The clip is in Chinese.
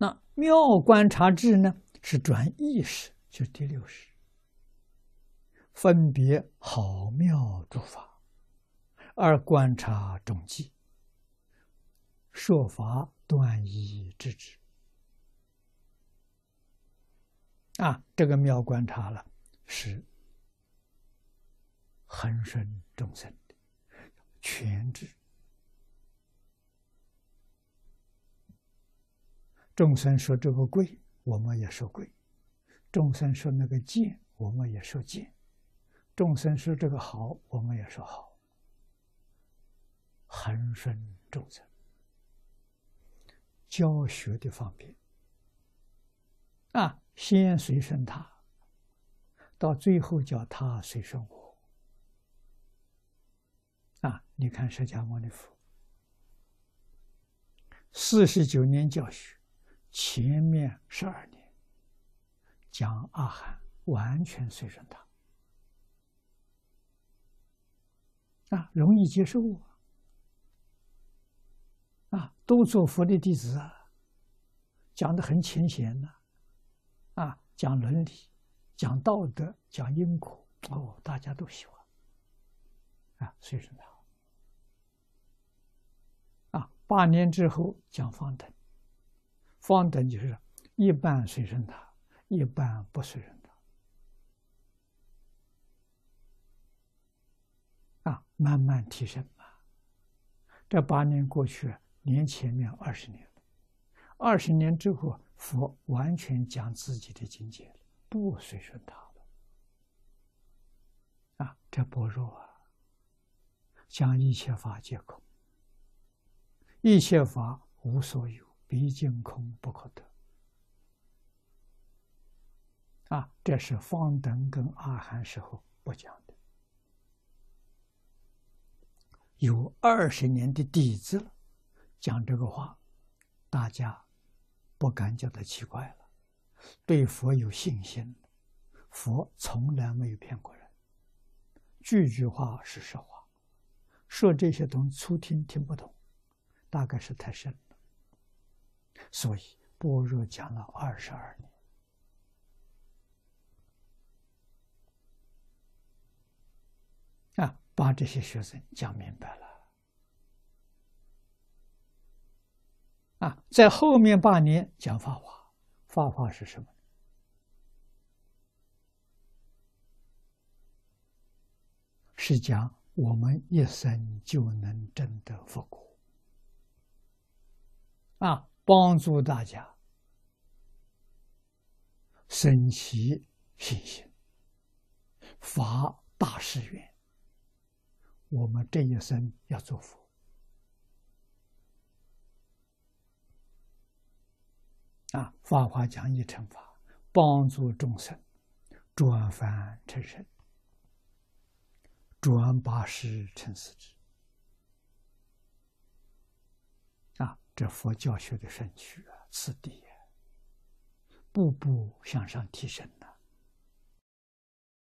那妙观察智呢，是转意识，就是第六识，分别好妙诸法，而观察众迹，说法断疑之之。啊，这个妙观察了，是恒顺众生的全智。众生说这个贵，我们也说贵；众生说那个贱，我们也说贱；众生说这个好，我们也说好。恒顺众生，教学的方便啊，先随顺他，到最后叫他随顺我。啊，你看释迦牟尼佛四十九年教学。前面十二年讲阿含，完全随顺他。啊，容易接受啊，啊，都做佛的弟子啊，讲的很浅显呐，啊，讲伦理，讲道德，讲因果，哦，大家都喜欢。啊，随顺他。啊，八年之后讲方等。方等就是一半随顺他，一半不随顺他，啊，慢慢提升啊。这八年过去，年前面二十年，二十年之后，佛完全讲自己的境界了，不随顺他了。啊，这般若啊，将一切法皆空，一切法无所有。毕竟空不可得啊！这是方等跟阿含时候不讲的，有二十年的底子了，讲这个话，大家不敢叫他奇怪了，对佛有信心佛从来没有骗过人，句句话是实话，说这些东西粗听听不懂，大概是太深了。所以，般若讲了二十二年，啊，把这些学生讲明白了。啊，在后面八年讲法华，法华是什么？是讲我们一生就能证得佛果。啊。帮助大家升起信心，发大誓愿。我们这一生要做佛啊！法华讲义成法，帮助众生转凡成圣，转八十成四智。这佛教学的圣趣啊，次第，步步向上提升。